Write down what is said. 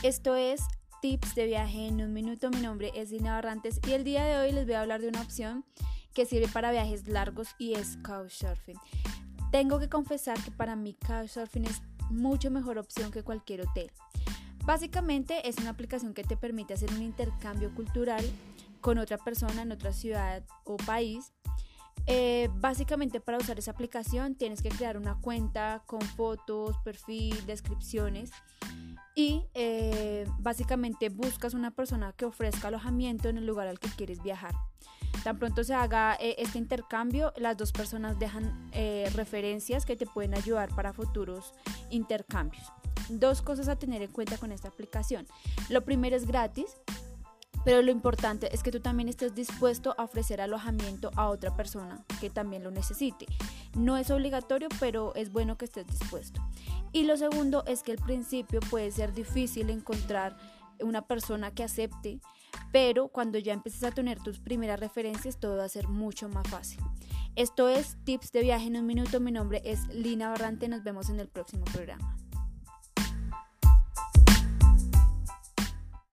Esto es Tips de viaje en un minuto. Mi nombre es Dina Barrantes y el día de hoy les voy a hablar de una opción que sirve para viajes largos y es Couchsurfing. Tengo que confesar que para mí Couchsurfing es mucho mejor opción que cualquier hotel. Básicamente es una aplicación que te permite hacer un intercambio cultural con otra persona en otra ciudad o país eh, básicamente para usar esa aplicación tienes que crear una cuenta con fotos, perfil, descripciones y básicamente buscas una persona que ofrezca alojamiento en el lugar al que quieres viajar. Tan pronto se haga eh, este intercambio, las dos personas dejan referencias que te pueden ayudar para futuros intercambios. Dos cosas a tener en cuenta con esta aplicación. Lo primero es gratis, pero lo importante es que tú también estés dispuesto a ofrecer alojamiento a otra persona que también lo necesite. No es obligatorio, pero es bueno que estés dispuesto. Y lo segundo es que al principio puede ser difícil encontrar una persona que acepte, pero cuando ya empieces a tener tus primeras referencias todo va a ser mucho más fácil. Esto es Tips de viaje en un minuto. Mi nombre es Lina Barrante. Nos vemos en el próximo programa.